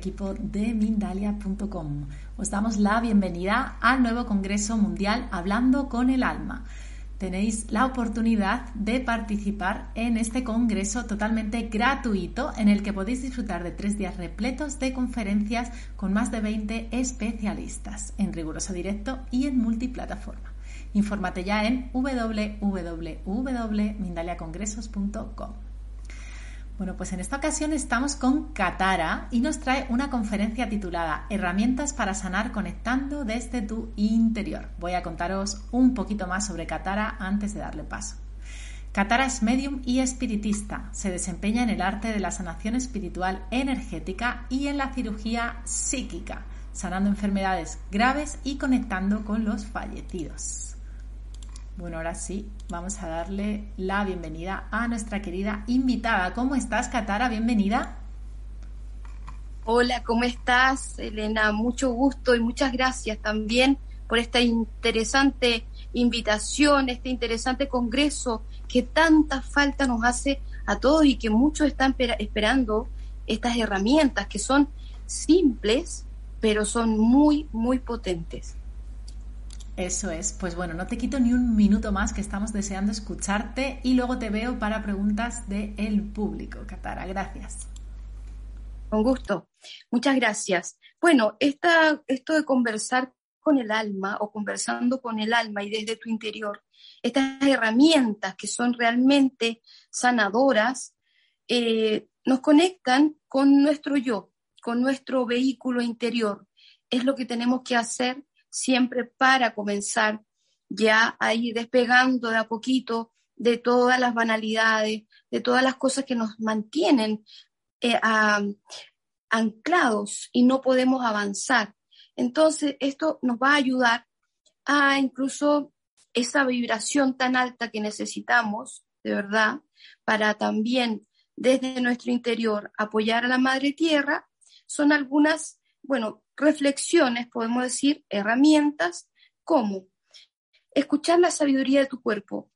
equipo de Mindalia.com. Os damos la bienvenida al nuevo Congreso Mundial Hablando con el Alma. Tenéis la oportunidad de participar en este congreso totalmente gratuito en el que podéis disfrutar de tres días repletos de conferencias con más de 20 especialistas en riguroso directo y en multiplataforma. Infórmate ya en www.mindaliacongresos.com. Bueno, pues en esta ocasión estamos con Katara y nos trae una conferencia titulada Herramientas para sanar conectando desde tu interior. Voy a contaros un poquito más sobre Katara antes de darle paso. Katara es medium y espiritista. Se desempeña en el arte de la sanación espiritual energética y en la cirugía psíquica, sanando enfermedades graves y conectando con los fallecidos. Bueno, ahora sí, vamos a darle la bienvenida a nuestra querida invitada. ¿Cómo estás, Katara? Bienvenida. Hola, ¿cómo estás, Elena? Mucho gusto y muchas gracias también por esta interesante invitación, este interesante congreso que tanta falta nos hace a todos y que muchos están esperando estas herramientas que son simples, pero son muy, muy potentes. Eso es. Pues bueno, no te quito ni un minuto más que estamos deseando escucharte y luego te veo para preguntas del público. Katara, gracias. Con gusto. Muchas gracias. Bueno, esta, esto de conversar con el alma o conversando con el alma y desde tu interior, estas herramientas que son realmente sanadoras, eh, nos conectan con nuestro yo, con nuestro vehículo interior. Es lo que tenemos que hacer siempre para comenzar ya a ir despegando de a poquito de todas las banalidades, de todas las cosas que nos mantienen eh, anclados y no podemos avanzar. Entonces, esto nos va a ayudar a incluso esa vibración tan alta que necesitamos, de verdad, para también desde nuestro interior apoyar a la Madre Tierra, son algunas, bueno, reflexiones, podemos decir, herramientas, como escuchar la sabiduría de tu cuerpo.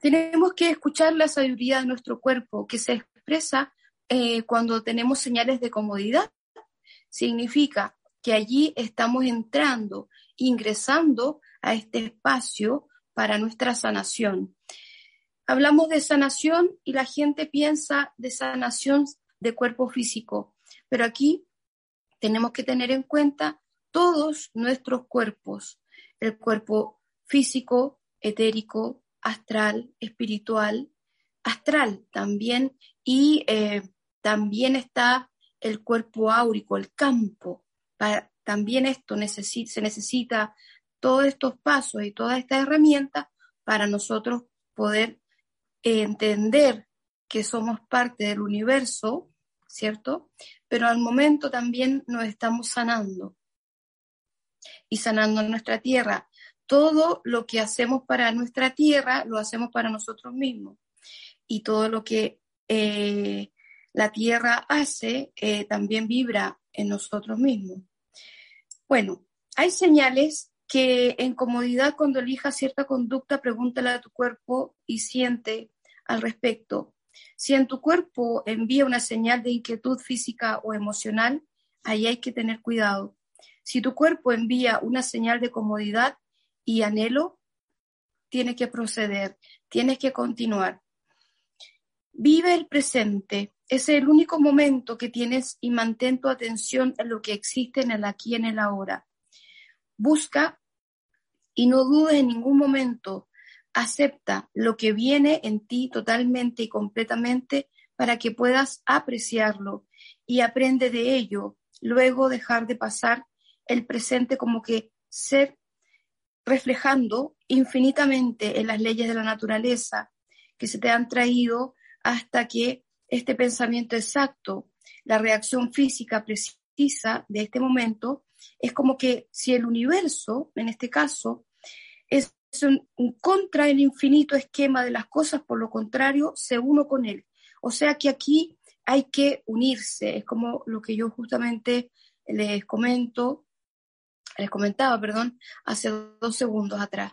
Tenemos que escuchar la sabiduría de nuestro cuerpo, que se expresa eh, cuando tenemos señales de comodidad. Significa que allí estamos entrando, ingresando a este espacio para nuestra sanación. Hablamos de sanación y la gente piensa de sanación de cuerpo físico, pero aquí tenemos que tener en cuenta todos nuestros cuerpos, el cuerpo físico, etérico, astral, espiritual, astral también, y eh, también está el cuerpo áurico, el campo. también esto se necesita todos estos pasos y todas estas herramientas para nosotros poder entender que somos parte del universo, ¿cierto? pero al momento también nos estamos sanando y sanando nuestra tierra. Todo lo que hacemos para nuestra tierra lo hacemos para nosotros mismos y todo lo que eh, la tierra hace eh, también vibra en nosotros mismos. Bueno, hay señales que en comodidad cuando elijas cierta conducta, pregúntale a tu cuerpo y siente al respecto. Si en tu cuerpo envía una señal de inquietud física o emocional, ahí hay que tener cuidado. Si tu cuerpo envía una señal de comodidad y anhelo, tiene que proceder, tienes que continuar. Vive el presente, es el único momento que tienes y mantén tu atención en lo que existe en el aquí y en el ahora. Busca y no dudes en ningún momento acepta lo que viene en ti totalmente y completamente para que puedas apreciarlo y aprende de ello, luego dejar de pasar el presente como que ser reflejando infinitamente en las leyes de la naturaleza que se te han traído hasta que este pensamiento exacto, la reacción física precisa de este momento, es como que si el universo, en este caso, es un, contra el infinito esquema de las cosas, por lo contrario, se uno con él. O sea que aquí hay que unirse, es como lo que yo justamente les comento, les comentaba, perdón, hace dos segundos atrás.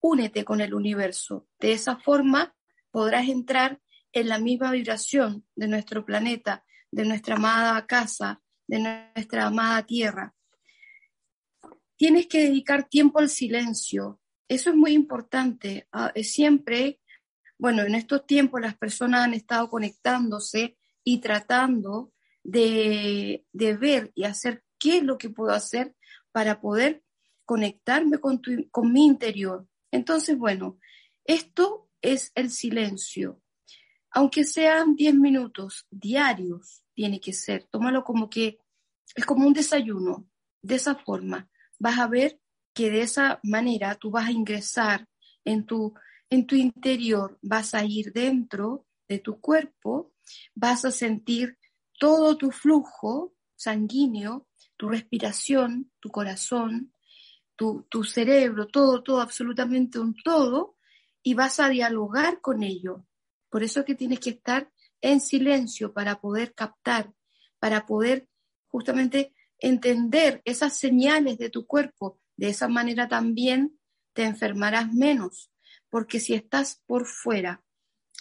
Únete con el universo. De esa forma podrás entrar en la misma vibración de nuestro planeta, de nuestra amada casa, de nuestra amada tierra. Tienes que dedicar tiempo al silencio. Eso es muy importante. Ah, siempre, bueno, en estos tiempos las personas han estado conectándose y tratando de, ver y hacer qué es lo que puedo hacer para poder conectarme con, con mi interior. Entonces, bueno, esto es el silencio. Aunque sean 10 minutos diarios, tiene que ser. Tómalo como que es como un desayuno. De esa forma, vas a ver que de esa manera tú vas a ingresar en tu, en tu interior, vas a ir dentro de tu cuerpo, vas a sentir todo tu flujo sanguíneo, tu respiración, tu corazón, tu, tu cerebro, todo, todo, absolutamente un todo, y vas a dialogar con ello. Por eso es que tienes que estar en silencio para poder captar, para poder justamente entender esas señales de tu cuerpo. De esa manera también te enfermarás menos, porque si estás por fuera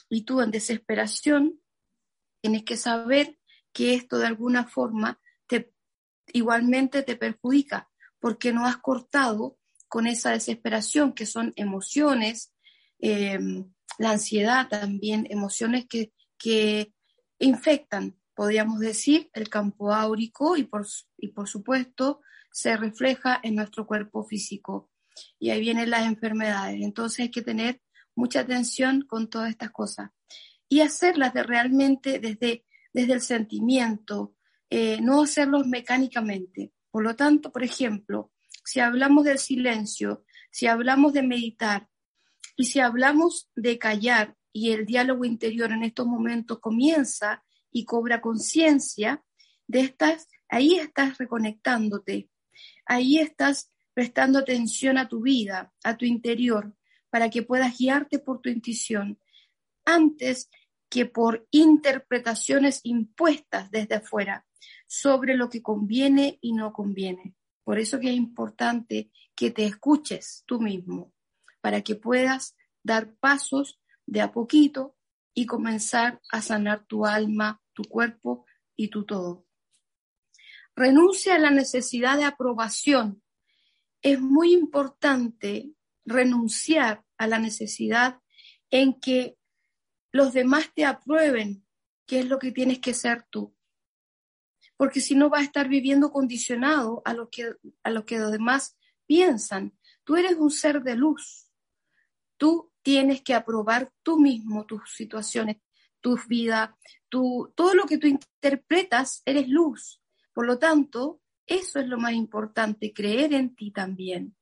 y tú en desesperación, tienes que saber que esto de alguna forma te, igualmente te perjudica, porque no has cortado con esa desesperación, que son emociones, eh, la ansiedad también, emociones que, que infectan, podríamos decir, el campo áurico y por, y por supuesto se refleja en nuestro cuerpo físico. Y ahí vienen las enfermedades. Entonces hay que tener mucha atención con todas estas cosas y hacerlas de realmente desde desde el sentimiento, eh, no hacerlos mecánicamente. Por lo tanto, por ejemplo, si hablamos del silencio, si hablamos de meditar y si hablamos de callar y el diálogo interior en estos momentos comienza y cobra conciencia de estas, ahí estás reconectándote, ahí estás prestando atención a tu vida, a tu interior, para que puedas guiarte por tu intuición. Antes que por interpretaciones impuestas desde afuera sobre lo que conviene y no conviene. Por eso que es importante que te escuches tú mismo, para que puedas dar pasos de a poquito y comenzar a sanar tu alma, tu cuerpo y tu todo. Renuncia a la necesidad de aprobación. Es muy importante renunciar a la necesidad en que los demás te aprueben qué es lo que tienes que ser tú. Porque si no vas a estar viviendo condicionado a lo que, a lo que los demás piensan. Tú eres un ser de luz. Tú tienes que aprobar tú mismo tus situaciones, tu vida, tu, todo lo que tú interpretas, eres luz. Por lo tanto, eso es lo más importante, creer en ti también.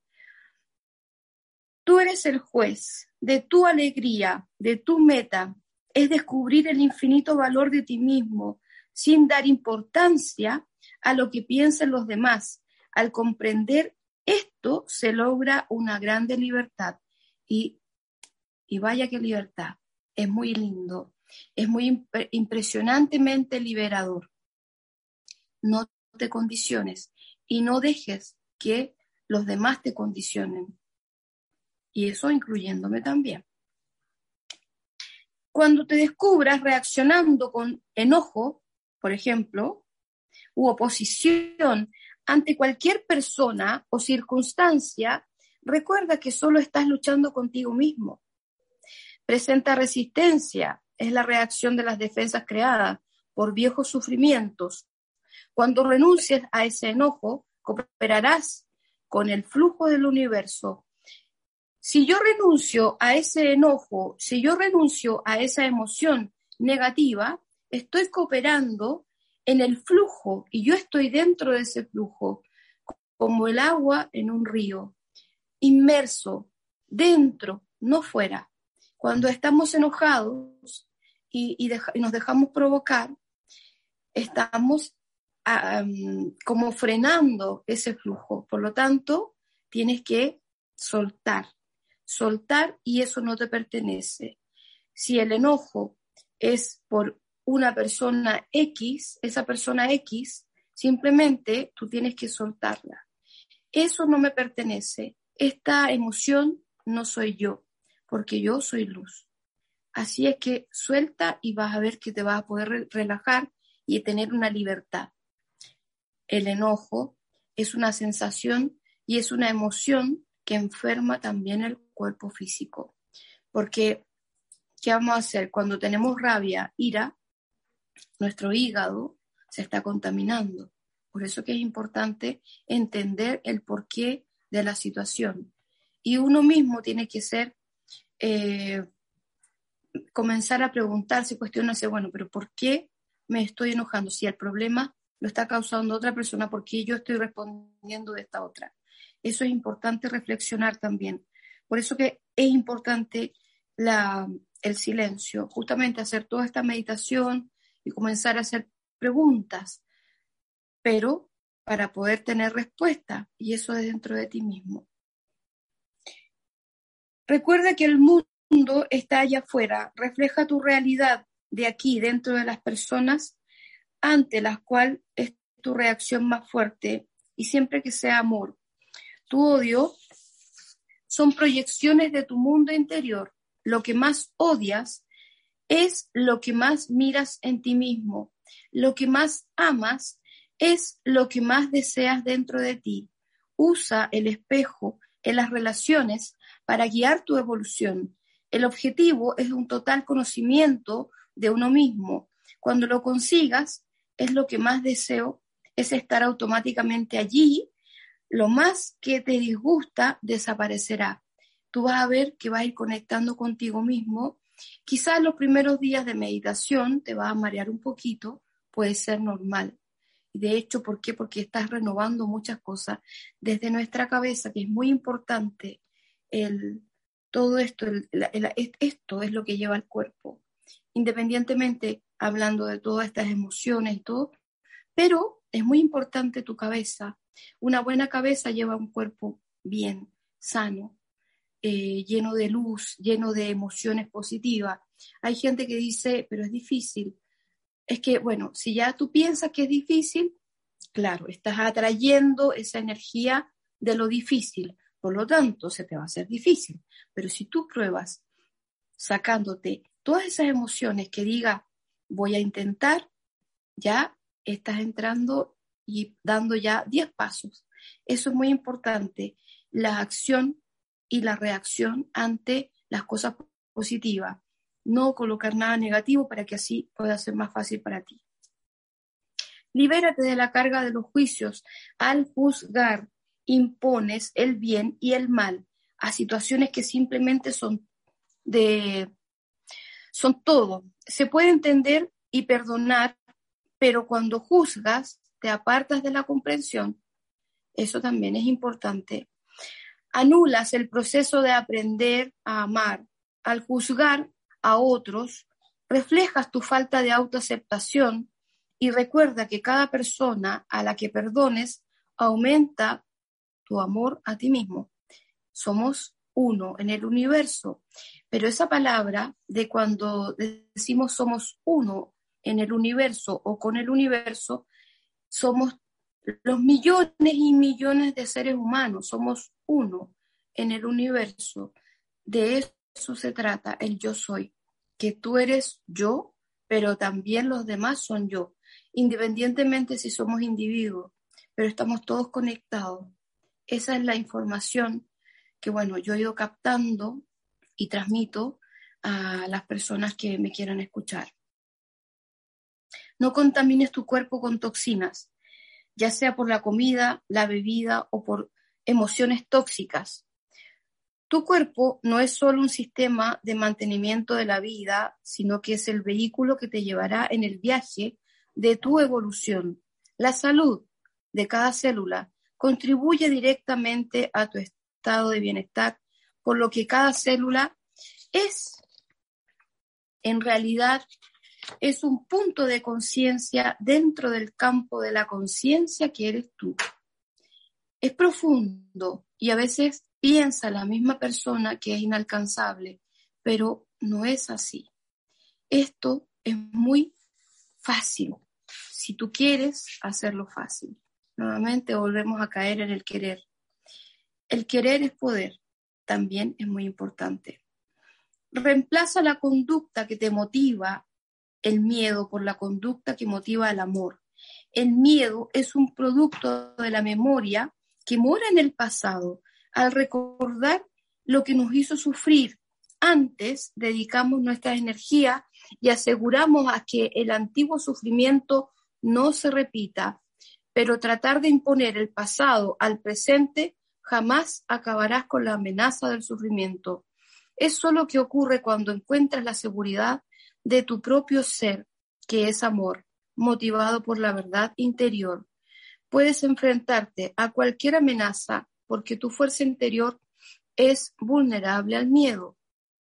Tú eres el juez de tu alegría, de tu meta, es descubrir el infinito valor de ti mismo sin dar importancia a lo que piensen los demás. Al comprender esto se logra una grande libertad y, y vaya que libertad, es muy lindo, es muy impresionantemente liberador. No te condiciones y no dejes que los demás te condicionen. Y eso incluyéndome también. Cuando te descubras reaccionando con enojo, por ejemplo, u oposición ante cualquier persona o circunstancia, recuerda que solo estás luchando contigo mismo. Presenta resistencia, es la reacción de las defensas creadas por viejos sufrimientos. Cuando renuncies a ese enojo, cooperarás con el flujo del universo si yo renuncio a ese enojo, si yo renuncio a esa emoción negativa, estoy cooperando en el flujo y yo estoy dentro de ese flujo, como el agua en un río, inmerso, dentro, no fuera. Cuando estamos enojados y, nos dejamos provocar, estamos como frenando ese flujo. Por lo tanto, tienes que soltar soltar y eso no te pertenece. Si el enojo es por una persona X, esa persona X, simplemente tú tienes que soltarla. Eso no me pertenece. Esta emoción no soy yo, porque yo soy luz. Así es que suelta y vas a ver que te vas a poder relajar y tener una libertad. El enojo es una sensación y es una emoción que enferma también el cuerpo físico. Porque, ¿qué vamos a hacer? Cuando tenemos rabia, ira, nuestro hígado se está contaminando. Por eso que es importante entender el porqué de la situación. Y uno mismo tiene que ser, eh, comenzar a preguntarse, cuestionarse, bueno, pero ¿por qué me estoy enojando? Si el problema lo está causando otra persona, ¿por qué yo estoy respondiendo de esta otra? Eso es importante reflexionar también. Por eso que es importante la, el silencio, justamente hacer toda esta meditación y comenzar a hacer preguntas, pero para poder tener respuesta, y eso es dentro de ti mismo. Recuerda que el mundo está allá afuera, refleja tu realidad de aquí, dentro de las personas ante las cuales es tu reacción más fuerte y siempre que sea amor. Tu odio son proyecciones de tu mundo interior. Lo que más odias es lo que más miras en ti mismo. Lo que más amas es lo que más deseas dentro de ti. Usa el espejo en las relaciones para guiar tu evolución. El objetivo es un total conocimiento de uno mismo. Cuando lo consigas, es lo que más deseo, es estar automáticamente allí. Lo más que te disgusta desaparecerá. Tú vas a ver que vas a ir conectando contigo mismo. Quizás los primeros días de meditación te vas a marear un poquito, puede ser normal. De hecho, ¿por qué? Porque estás renovando muchas cosas desde nuestra cabeza, que es muy importante. El, todo esto, esto es lo que lleva al cuerpo. Independientemente hablando de todas estas emociones y todo, pero es muy importante tu cabeza. Una buena cabeza lleva un cuerpo bien, sano, eh, lleno de luz, lleno de emociones positivas. Hay gente que dice, pero es difícil. Es que, bueno, si ya tú piensas que es difícil, claro, estás atrayendo esa energía de lo difícil. Por lo tanto, se te va a hacer difícil. Pero si tú pruebas sacándote todas esas emociones que diga, voy a intentar, ya estás entrando y dando ya 10 pasos. Eso es muy importante, la acción y la reacción ante las cosas positivas. No colocar nada negativo para que así pueda ser más fácil para ti. Libérate de la carga de los juicios. Al juzgar, impones el bien y el mal a situaciones que simplemente son de son todo. Se puede entender y perdonar, pero cuando juzgas, te apartas de la comprensión. Eso también es importante. Anulas el proceso de aprender a amar. Al juzgar a otros, reflejas tu falta de autoaceptación y recuerda que cada persona a la que perdones aumenta tu amor a ti mismo. Somos uno en el universo. Pero esa palabra de cuando decimos somos uno en el universo o con el universo, somos los millones y millones de seres humanos, somos uno en el universo. De eso se trata el yo soy, que tú eres yo, pero también los demás son yo, independientemente si somos individuos, pero estamos todos conectados. Esa es la información que bueno, yo he ido captando y transmito a las personas que me quieran escuchar. No contamines tu cuerpo con toxinas, ya sea por la comida, la bebida o por emociones tóxicas. Tu cuerpo no es solo un sistema de mantenimiento de la vida, sino que es el vehículo que te llevará en el viaje de tu evolución. La salud de cada célula contribuye directamente a tu estado estado de bienestar, por lo que cada célula es, en realidad, es un punto de conciencia dentro del campo de la conciencia que eres tú. Es profundo y a veces piensa la misma persona que es inalcanzable, pero no es así. Esto es muy fácil, si tú quieres hacerlo fácil. Nuevamente volvemos a caer en el querer. El querer es poder, también es muy importante. Reemplaza la conducta que te motiva el miedo por la conducta que motiva el amor. El miedo es un producto de la memoria que mora en el pasado. Al recordar lo que nos hizo sufrir, antes dedicamos nuestra energía y aseguramos a que el antiguo sufrimiento no se repita, pero tratar de imponer el pasado al presente jamás acabarás con la amenaza del sufrimiento. Es lo que ocurre cuando encuentras la seguridad de tu propio ser, que es amor, motivado por la verdad interior. Puedes enfrentarte a cualquier amenaza porque tu fuerza interior es vulnerable al miedo.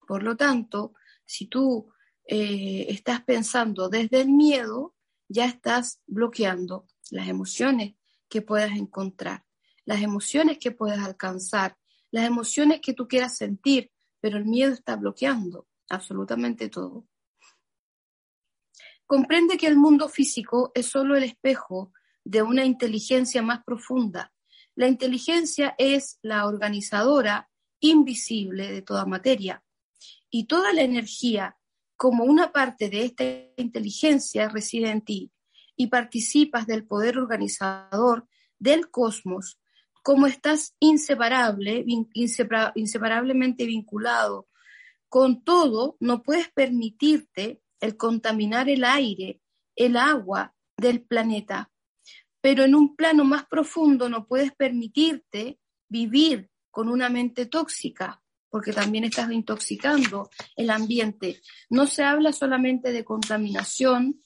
Por lo tanto, si tú eh, estás pensando desde el miedo, ya estás bloqueando las emociones que puedas encontrar, las emociones que puedas alcanzar, las emociones que tú quieras sentir, pero el miedo está bloqueando absolutamente todo. Comprende que el mundo físico es solo el espejo de una inteligencia más profunda. La inteligencia es la organizadora invisible de toda materia y toda la energía como una parte de esta inteligencia reside en ti y participas del poder organizador del cosmos, como estás inseparable, inseparablemente vinculado con todo, no puedes permitirte el contaminar el aire, el agua del planeta. Pero en un plano más profundo no puedes permitirte vivir con una mente tóxica, porque también estás intoxicando el ambiente. No se habla solamente de contaminación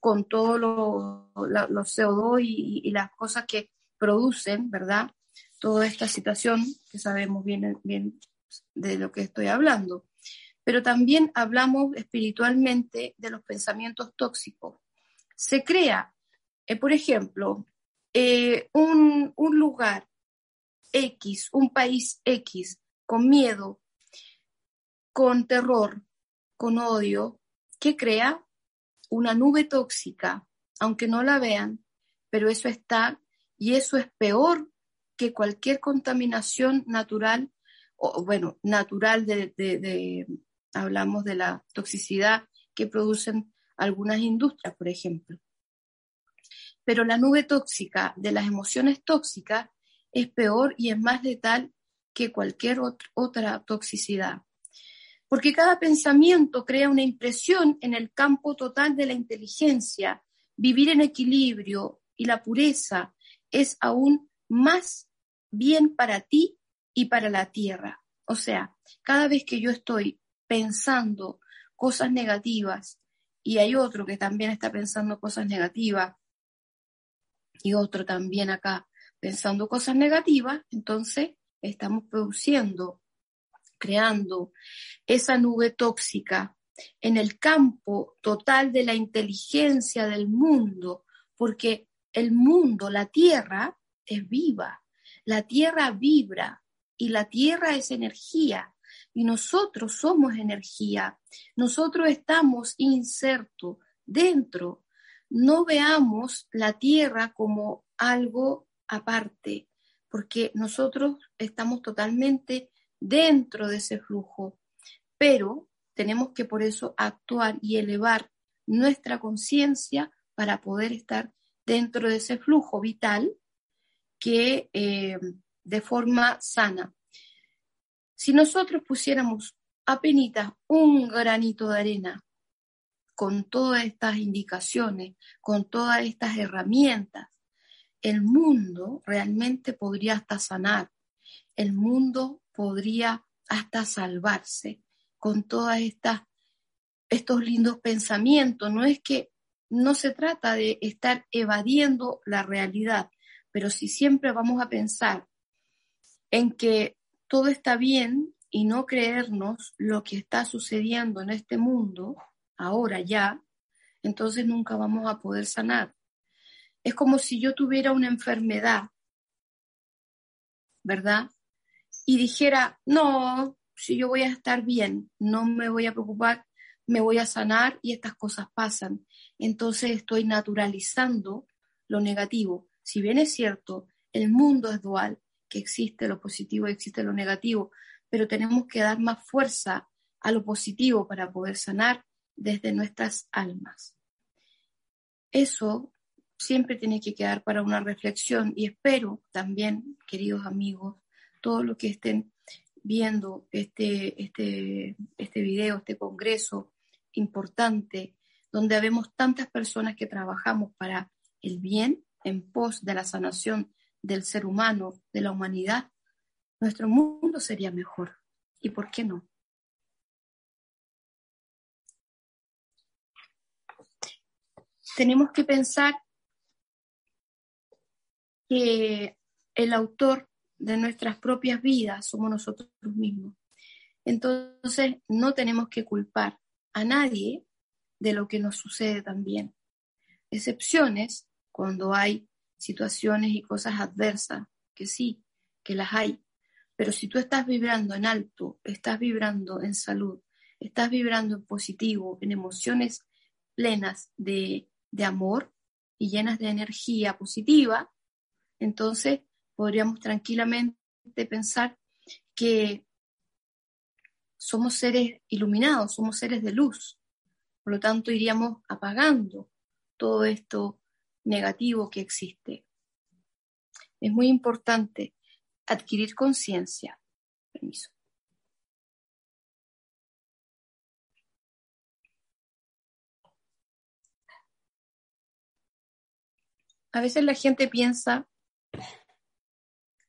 con todos los CO2 y, las cosas que producen, ¿verdad? Toda esta situación que sabemos bien, bien de lo que estoy hablando. Pero también hablamos espiritualmente de los pensamientos tóxicos. Se crea, eh, por ejemplo, eh, un, un lugar X, un país X, con miedo, con terror, con odio, que crea una nube tóxica, aunque no la vean, pero eso está y eso es peor que cualquier contaminación natural, o bueno, natural de, hablamos de la toxicidad que producen algunas industrias, por ejemplo. Pero la nube tóxica de las emociones tóxicas es peor y es más letal que cualquier otra toxicidad. Porque cada pensamiento crea una impresión en el campo total de la inteligencia. Vivir en equilibrio y la pureza es aún más bien para ti y para la tierra. O sea, cada vez que yo estoy pensando cosas negativas y hay otro que también está pensando cosas negativas y otro también acá pensando cosas negativas, entonces estamos produciendo, creando esa nube tóxica en el campo total de la inteligencia del mundo, porque el mundo, la tierra, es viva, la tierra vibra y la tierra es energía. Y nosotros somos energía, nosotros estamos insertos dentro. No veamos la tierra como algo aparte, porque nosotros estamos totalmente dentro de ese flujo, pero tenemos que por eso actuar y elevar nuestra conciencia para poder estar dentro de ese flujo vital que eh, de forma sana. Si nosotros pusiéramos apenas un granito de arena con todas estas indicaciones, con todas estas herramientas, el mundo realmente podría hasta sanar, el mundo podría hasta salvarse con todas estas estos lindos pensamientos. No es que no se trata de estar evadiendo la realidad, pero si siempre vamos a pensar en que todo está bien y no creernos lo que está sucediendo en este mundo, ahora ya, entonces nunca vamos a poder sanar. Es como si yo tuviera una enfermedad, ¿verdad? Y dijera, no, si yo voy a estar bien, no me voy a preocupar, me voy a sanar y estas cosas pasan. Entonces estoy naturalizando lo negativo. Si bien es cierto, el mundo es dual, que existe lo positivo y existe lo negativo, pero tenemos que dar más fuerza a lo positivo para poder sanar desde nuestras almas. Eso siempre tiene que quedar para una reflexión y espero también, queridos amigos, todos los que estén viendo este, este, este video, este congreso importante, donde habemos tantas personas que trabajamos para el bien en pos de la sanación del ser humano, de la humanidad, nuestro mundo sería mejor. ¿Y por qué no? Tenemos que pensar que el autor de nuestras propias vidas somos nosotros mismos. Entonces, no tenemos que culpar a nadie de lo que nos sucede también. Excepciones cuando hay situaciones y cosas adversas, que sí, que las hay. Pero si tú estás vibrando en alto, estás vibrando en salud, estás vibrando en positivo, en emociones plenas de, de amor y llenas de energía positiva, entonces podríamos tranquilamente pensar que somos seres iluminados, somos seres de luz. Por lo tanto, iríamos apagando todo esto negativo que existe. Es muy importante adquirir conciencia. Permiso. A veces la gente piensa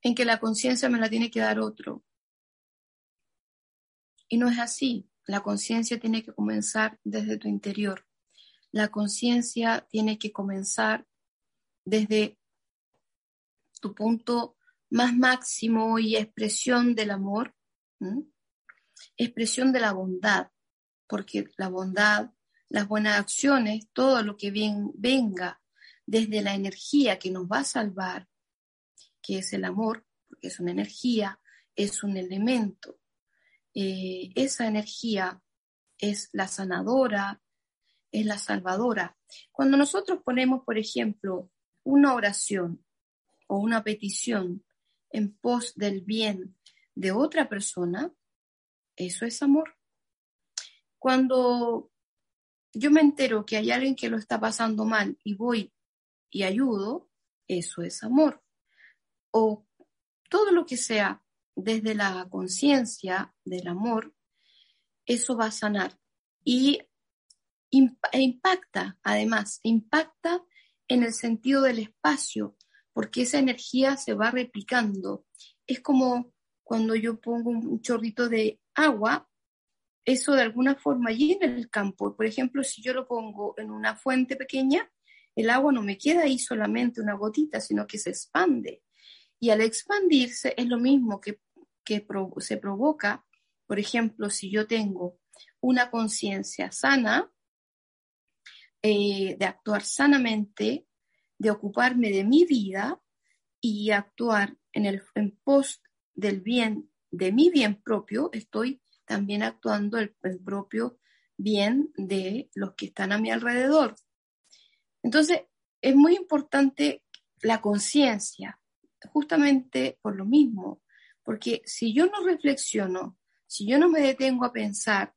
en que la conciencia me la tiene que dar otro. Y no es así. La conciencia tiene que comenzar desde tu interior. La conciencia tiene que comenzar desde tu punto más máximo y expresión del amor, expresión de la bondad, porque la bondad, las buenas acciones, todo lo que bien venga desde la energía que nos va a salvar, que es el amor, porque es una energía, es un elemento. Eh, esa energía es la sanadora, es la salvadora. Cuando nosotros ponemos, por ejemplo, una oración o una petición en pos del bien de otra persona, eso es amor. Cuando yo me entero que hay alguien que lo está pasando mal y voy y ayudo, eso es amor o todo lo que sea desde la conciencia del amor, eso va a sanar. Y e impacta, además, impacta en el sentido del espacio, porque esa energía se va replicando. Es como cuando yo pongo un chorrito de agua, eso de alguna forma llena el campo. Por ejemplo, si yo lo pongo en una fuente pequeña, el agua no me queda ahí solamente una gotita, sino que se expande. Y al expandirse es lo mismo que, se provoca, por ejemplo, si yo tengo una conciencia sana, eh, de actuar sanamente, de ocuparme de mi vida y actuar en el pos del bien, de mi bien propio, estoy también actuando el, el propio bien de los que están a mi alrededor. Entonces, es muy importante la conciencia, justamente por lo mismo, porque si yo no reflexiono, si yo no me detengo a pensar,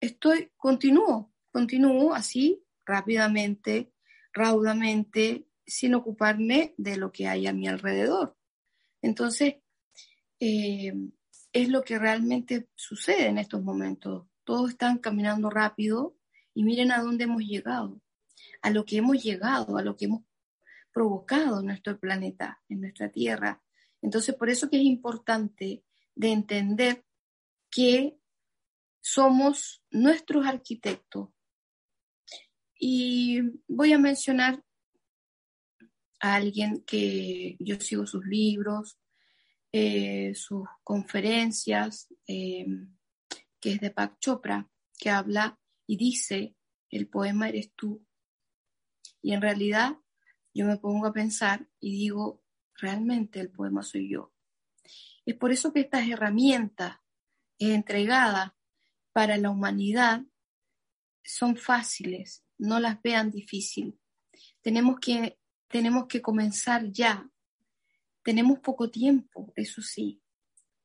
estoy, continúo, continúo así rápidamente, raudamente, sin ocuparme de lo que hay a mi alrededor. Entonces, eh, es lo que realmente sucede en estos momentos. Todos están caminando rápido y miren a dónde hemos llegado, a lo que hemos llegado, a lo que hemos provocado en nuestro planeta, en nuestra Tierra. Entonces, por eso que es importante de entender que somos nuestros arquitectos. Y voy a mencionar a alguien que yo sigo sus libros, eh, sus conferencias, eh, que es de Pak Chopra, que habla y dice, el poema eres tú. Y en realidad yo me pongo a pensar y digo, realmente el poema soy yo. Es por eso que estas herramientas entregadas para la humanidad son fáciles, no las vean difícil. Tenemos que, tenemos que comenzar ya. Tenemos poco tiempo, eso sí.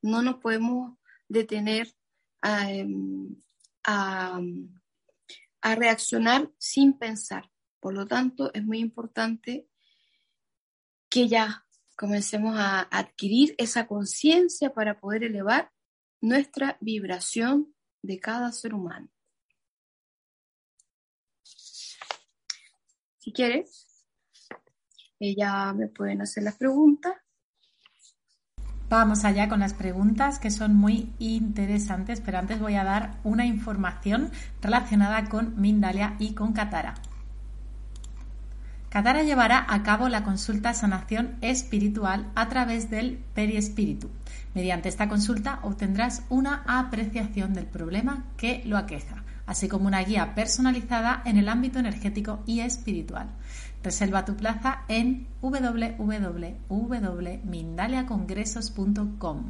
No nos podemos detener a, em, a a reaccionar sin pensar. Por lo tanto, es muy importante que ya comencemos a adquirir esa conciencia para poder elevar nuestra vibración de cada ser humano. Si quieres, ya me pueden hacer las preguntas. Vamos allá con las preguntas que son muy interesantes, pero antes voy a dar una información relacionada con Mindalia y con Katara. Katara llevará a cabo la consulta sanación espiritual a través del periespíritu. Mediante esta consulta obtendrás una apreciación del problema que lo aqueja, así como una guía personalizada en el ámbito energético y espiritual. Reserva tu plaza en www.mindaliacongresos.com.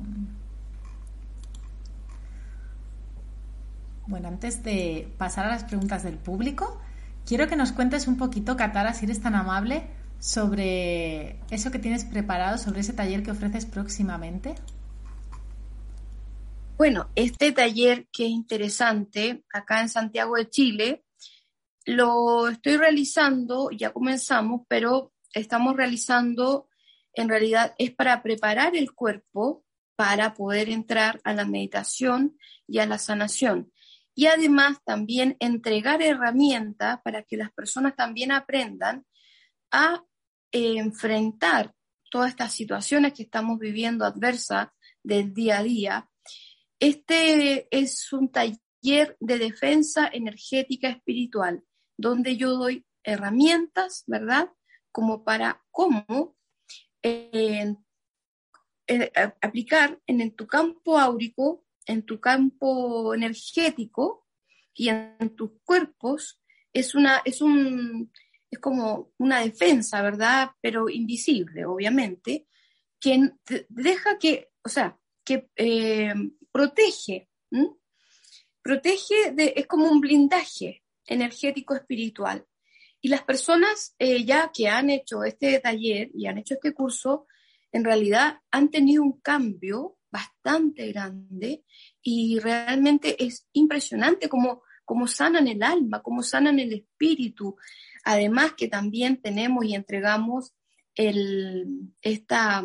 Bueno, antes de pasar a las preguntas del público, quiero que nos cuentes un poquito, Katara, si eres tan amable, sobre eso que tienes preparado, sobre ese taller que ofreces próximamente. Bueno, este taller que es interesante, acá en Santiago de Chile, lo estoy realizando, ya comenzamos, pero estamos realizando, en realidad es para preparar el cuerpo para poder entrar a la meditación y a la sanación. Y además también entregar herramientas para que las personas también aprendan a eh, enfrentar todas estas situaciones que estamos viviendo adversas del día a día. Este es un taller de defensa energética espiritual donde yo doy herramientas, ¿verdad? Como para cómo eh, eh, aplicar en, tu campo áurico, en tu campo energético y en, tus cuerpos, es una, es un, es como una defensa, ¿verdad? Pero invisible, obviamente, que deja que, o sea, que eh, protege, protege, es como un blindaje, energético espiritual. Y las personas eh, ya que han hecho este taller y han hecho este curso, en realidad han tenido un cambio bastante grande y realmente es impresionante cómo, cómo sanan el alma, cómo sanan el espíritu. Además que también tenemos y entregamos el, esta,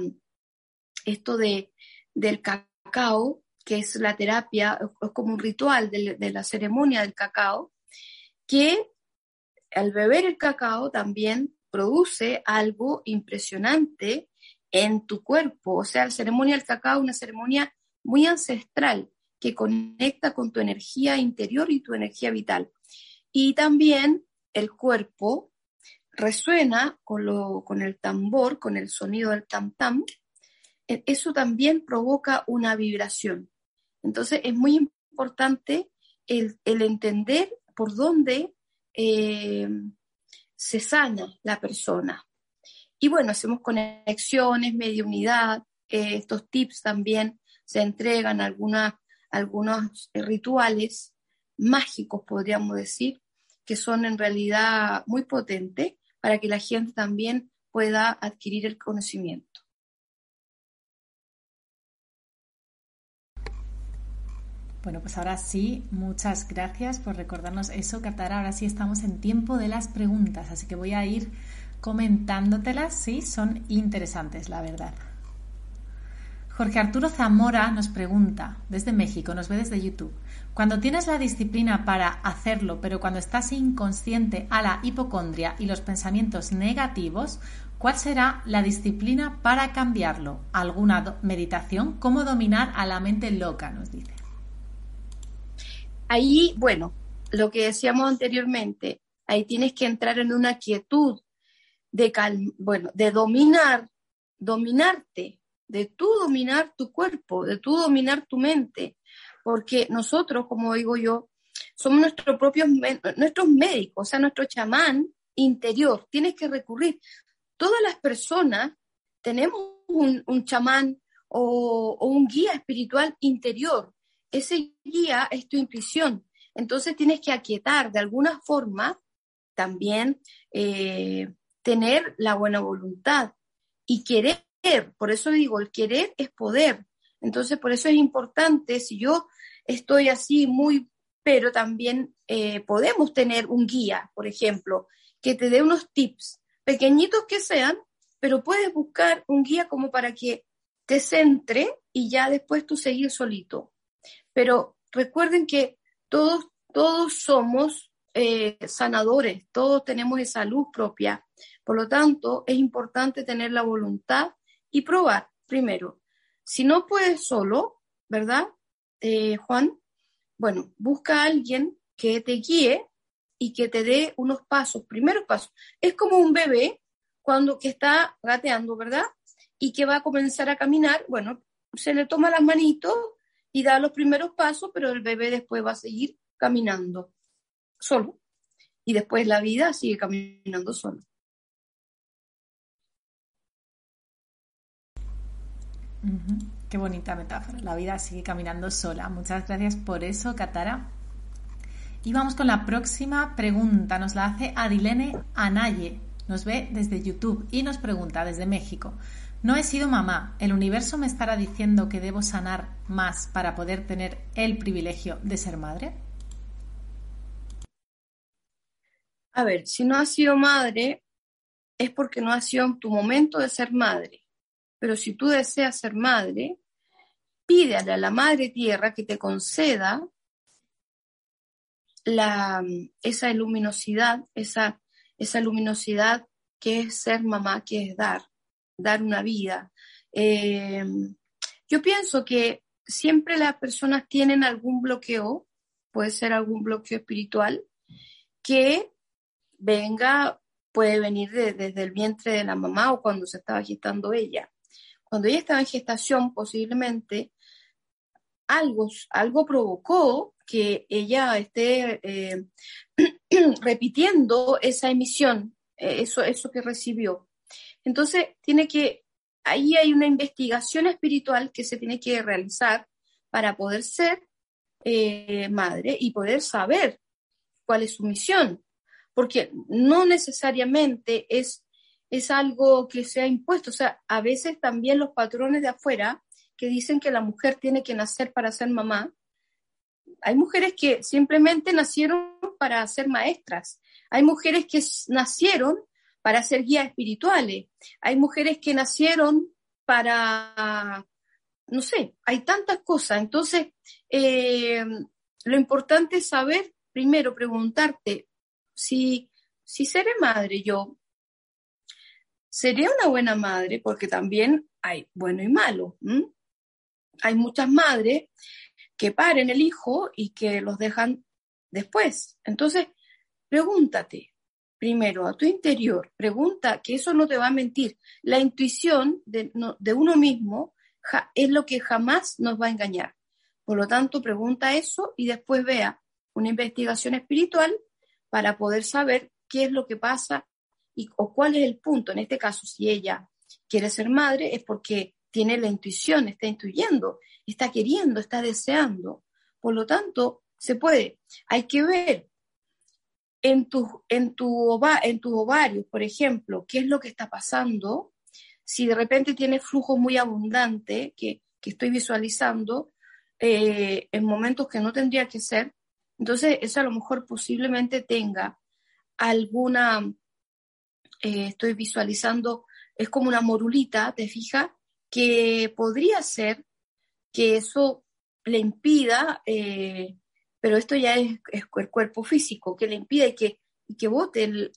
esto de, del cacao, que es la terapia, es como un ritual de, de la ceremonia del cacao, que al beber el cacao también produce algo impresionante en tu cuerpo. O sea, la ceremonia del cacao es una ceremonia muy ancestral que conecta con tu energía interior y tu energía vital. Y también el cuerpo resuena con, lo, con el tambor, con el sonido del tam tam. E, eso también provoca una vibración. Entonces es muy importante el, el entender por dónde eh, se sana la persona. Y bueno, hacemos conexiones, mediunidad, eh, estos tips también se entregan algunos rituales mágicos, podríamos decir, que son en realidad muy potentes para que la gente también pueda adquirir el conocimiento. Bueno, pues ahora sí, muchas gracias por recordarnos eso, Katara. Ahora sí estamos en tiempo de las preguntas, así que voy a ir comentándotelas, sí, son interesantes, la verdad. Jorge Arturo Zamora nos pregunta desde México, nos ve desde YouTube. Cuando tienes la disciplina para hacerlo, pero cuando estás inconsciente a la hipocondria y los pensamientos negativos, ¿cuál será la disciplina para cambiarlo? ¿Alguna meditación? ¿Cómo dominar a la mente loca? Nos dice. Ahí, bueno, lo que decíamos anteriormente, ahí tienes que entrar en una quietud de bueno, de dominar, dominarte, de tú dominar tu cuerpo, de tú dominar tu mente, porque nosotros, como digo yo, somos nuestros propios nuestros médicos, o sea, nuestro chamán interior. Tienes que recurrir. Todas las personas tenemos un, chamán o, un guía espiritual interior ese guía es tu intuición. Entonces tienes que aquietar de alguna forma también eh, tener la buena voluntad y querer. Por eso digo, el querer es poder. Entonces, por eso es importante, si yo estoy así muy pero también eh, podemos tener un guía, por ejemplo, que te dé unos tips, pequeñitos que sean, pero puedes buscar un guía como para que te centre y ya después tú seguir solito. Pero recuerden que todos, todos somos eh, sanadores, todos tenemos esa luz propia. Por lo tanto, es importante tener la voluntad y probar primero. Si no puedes solo, ¿verdad, eh, Juan? Bueno, busca a alguien que te guíe y que te dé unos pasos, primeros pasos. Es como un bebé cuando que está gateando, ¿verdad? Y que va a comenzar a caminar, bueno, se le toma las manitos y da los primeros pasos, pero el bebé después va a seguir caminando solo. Y después la vida sigue caminando solo. Qué bonita metáfora. La vida sigue caminando sola. Muchas gracias por eso, Katara. Y vamos con la próxima pregunta. Nos la hace Arilene Anaye. Nos ve desde YouTube y nos pregunta desde México. No he sido mamá. ¿El universo me estará diciendo que debo sanar más para poder tener el privilegio de ser madre? A ver, si no has sido madre, es porque no ha sido tu momento de ser madre. Pero si tú deseas ser madre, pídale a la Madre Tierra que te conceda la, esa luminosidad, esa, esa luminosidad que es ser mamá, que es dar, dar una vida. Eh, yo pienso que siempre las personas tienen algún bloqueo, puede ser algún bloqueo espiritual, que venga, puede venir desde el vientre de la mamá o cuando se estaba gestando ella. Cuando ella estaba en gestación, posiblemente algo, algo provocó que ella esté eh, repitiendo esa emisión, eh, eso, eso que recibió. Entonces, tiene que, ahí hay una investigación espiritual que se tiene que realizar para poder ser eh, madre y poder saber cuál es su misión, porque no necesariamente es, es algo que se ha impuesto, o sea, a veces también los patrones de afuera que dicen que la mujer tiene que nacer para ser mamá, hay mujeres que simplemente nacieron para ser maestras. Hay mujeres que nacieron para ser guías espirituales. Hay mujeres que nacieron para, no sé, hay tantas cosas. Entonces, eh, lo importante es saber, primero, preguntarte si, si seré madre yo. ¿Seré una buena madre? Porque también hay bueno y malo. Hay muchas madres que paren el hijo y que los dejan después. Entonces, pregúntate primero a tu interior, pregunta que eso no te va a mentir. La intuición de, uno mismo es lo que jamás nos va a engañar. Por lo tanto, pregunta eso y después vea una investigación espiritual para poder saber qué es lo que pasa o cuál es el punto. En este caso, si ella quiere ser madre, es porque tiene la intuición, está intuyendo, está queriendo, está deseando. Por lo tanto, se puede. Hay que ver en tu, en tu, en tu ovario, por ejemplo, qué es lo que está pasando. Si de repente tiene flujo muy abundante, que, estoy visualizando, eh, en momentos que no tendría que ser, entonces eso a lo mejor posiblemente tenga alguna, eh, estoy visualizando, es como una morulita, ¿te fijas? que podría ser que eso le impida, eh, pero esto ya es, el cuerpo físico, que le impida y que, que bote el,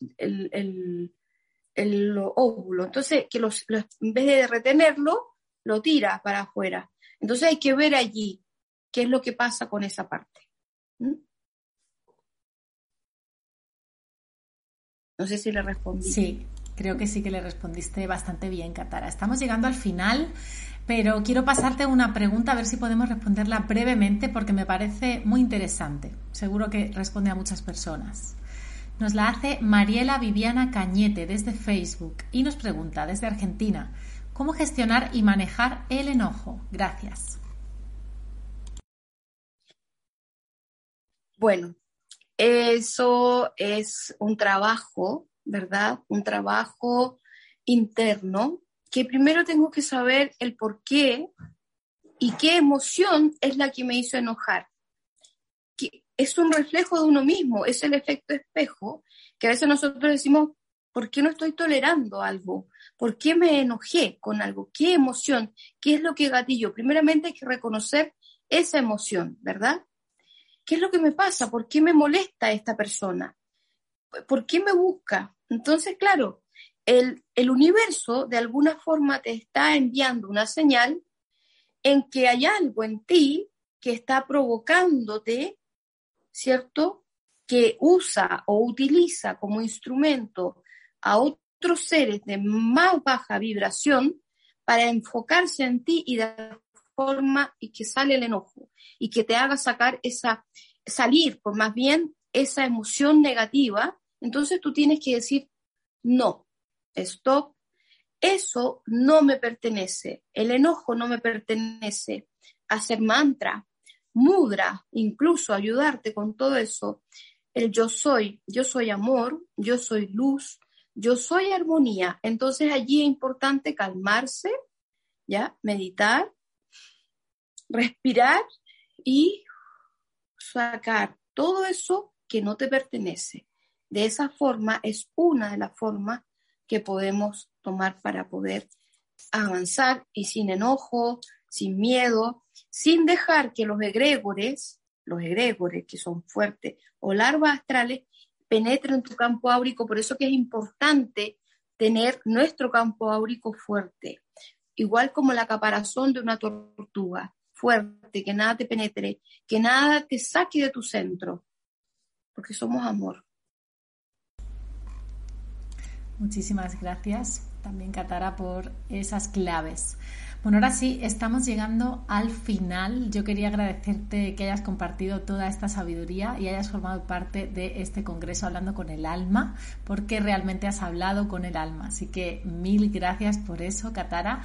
el, óvulo. Entonces, que los, en vez de retenerlo, lo tira para afuera. Entonces hay que ver allí qué es lo que pasa con esa parte. No sé si le respondí. Sí, Creo que sí que le respondiste bastante bien, Katara. Estamos llegando al final, pero quiero pasarte una pregunta a ver si podemos responderla brevemente porque me parece muy interesante. Seguro que responde a muchas personas. Nos la hace Mariela Viviana Cañete desde Facebook y nos pregunta desde Argentina, ¿cómo gestionar y manejar el enojo? Gracias. Bueno, eso es un trabajo ¿verdad? Un trabajo interno que primero tengo que saber el por qué y qué emoción es la que me hizo enojar. es un reflejo de uno mismo, es el efecto espejo, que a veces nosotros decimos, ¿por qué no estoy tolerando algo? ¿Por qué me enojé con algo? ¿Qué emoción? ¿Qué es lo que gatillo? Primeramente hay que reconocer esa emoción, ¿verdad? ¿Qué es lo que me pasa? ¿Por qué me molesta esta persona? ¿Por qué me busca? Entonces, claro, el, el universo de alguna forma te está enviando una señal en que hay algo en ti que está provocándote, ¿cierto? Que usa o utiliza como instrumento a otros seres de más baja vibración para enfocarse en ti y de forma y que sale el enojo y que te haga sacar esa, salir por más bien esa emoción negativa, entonces tú tienes que decir, no, stop, eso no me pertenece, el enojo no me pertenece, hacer mantra, mudra, incluso ayudarte con todo eso, el yo soy, yo soy amor, yo soy luz, yo soy armonía. Entonces allí es importante calmarse, ¿ya? Meditar, respirar y sacar todo eso que no te pertenece. De esa forma es una de las formas que podemos tomar para poder avanzar y sin enojo, sin miedo, sin dejar que los egregores, los egregores que son fuertes o larvas astrales, penetren en tu campo áurico. Por eso que es importante tener nuestro campo áurico fuerte, igual como la caparazón de una tortuga, fuerte, que nada te penetre, que nada te saque de tu centro, porque somos amor. Muchísimas gracias también, Catara, por esas claves. Bueno, ahora sí, estamos llegando al final. Yo quería agradecerte que hayas compartido toda esta sabiduría y hayas formado parte de este congreso hablando con el alma, porque realmente has hablado con el alma. Así que mil gracias por eso, Catara.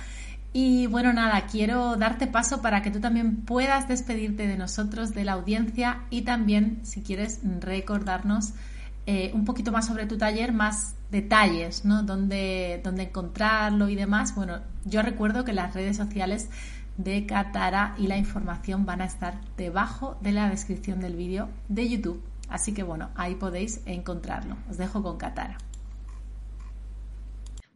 Y bueno, nada, quiero darte paso para que tú también puedas despedirte de nosotros, de la audiencia y también, si quieres, recordarnos eh, un poquito más sobre tu taller, más detalles, ¿no? Dónde, encontrarlo y demás. Bueno, yo recuerdo que las redes sociales de Katara y la información van a estar debajo de la descripción del vídeo de YouTube. Así que bueno, ahí podéis encontrarlo. Os dejo con Katara.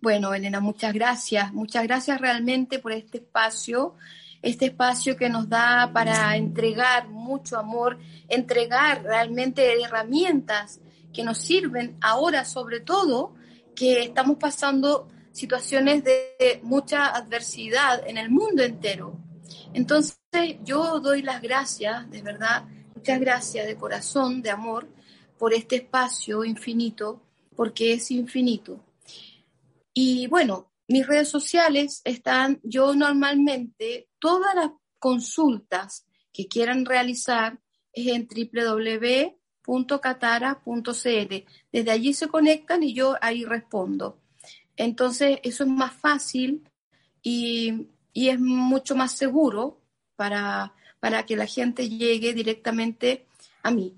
Bueno, Elena, muchas gracias. Muchas gracias realmente por este espacio, este espacio que nos da para entregar mucho amor, entregar realmente herramientas que nos sirven ahora sobre todo que estamos pasando situaciones de mucha adversidad en el mundo entero. Entonces yo doy las gracias, de verdad, muchas gracias de corazón, de amor, por este espacio infinito, porque es infinito. Y bueno, mis redes sociales están, yo normalmente, todas las consultas que quieran realizar es en www .catara.cl. Desde allí se conectan y yo ahí respondo. Entonces, eso es más fácil y, es mucho más seguro para, para que la gente llegue directamente a mí.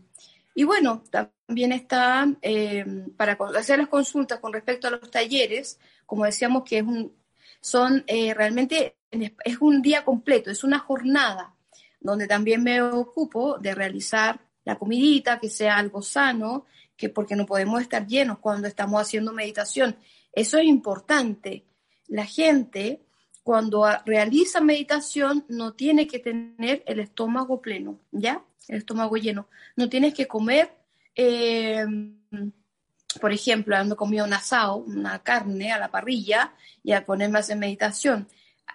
Y bueno, también está eh, para hacer las consultas con respecto a los talleres, como decíamos que es un, son eh, realmente, es un día completo, es una jornada donde también me ocupo de realizar la comidita, que sea algo sano, que porque no podemos estar llenos cuando estamos haciendo meditación. Eso es importante. La gente cuando realiza meditación no tiene que tener el estómago pleno, ¿ya? El estómago lleno. No tienes que comer, eh, por ejemplo, habiendo comido un asado, una carne a la parrilla y a ponerme a hacer meditación.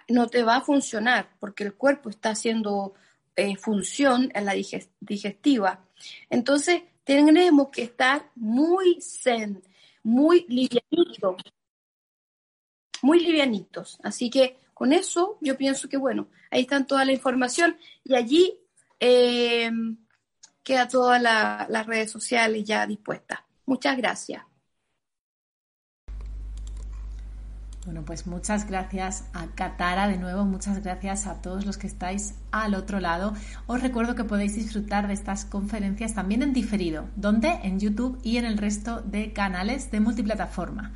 No te va a funcionar porque el cuerpo está haciendo eh, función en la digestiva. Entonces, tenemos que estar muy zen, muy livianitos, muy livianitos. Así que con eso yo pienso que, bueno, ahí están toda la información y allí eh, queda todas las redes sociales ya dispuestas. Muchas gracias. Bueno, pues muchas gracias a Katara de nuevo, muchas gracias a todos los que estáis al otro lado. Os recuerdo que podéis disfrutar de estas conferencias también en diferido, donde en YouTube y en el resto de canales de multiplataforma.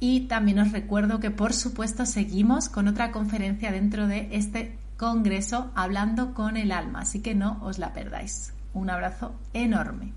Y también os recuerdo que por supuesto seguimos con otra conferencia dentro de este congreso hablando con el alma, así que no os la perdáis. Un abrazo enorme.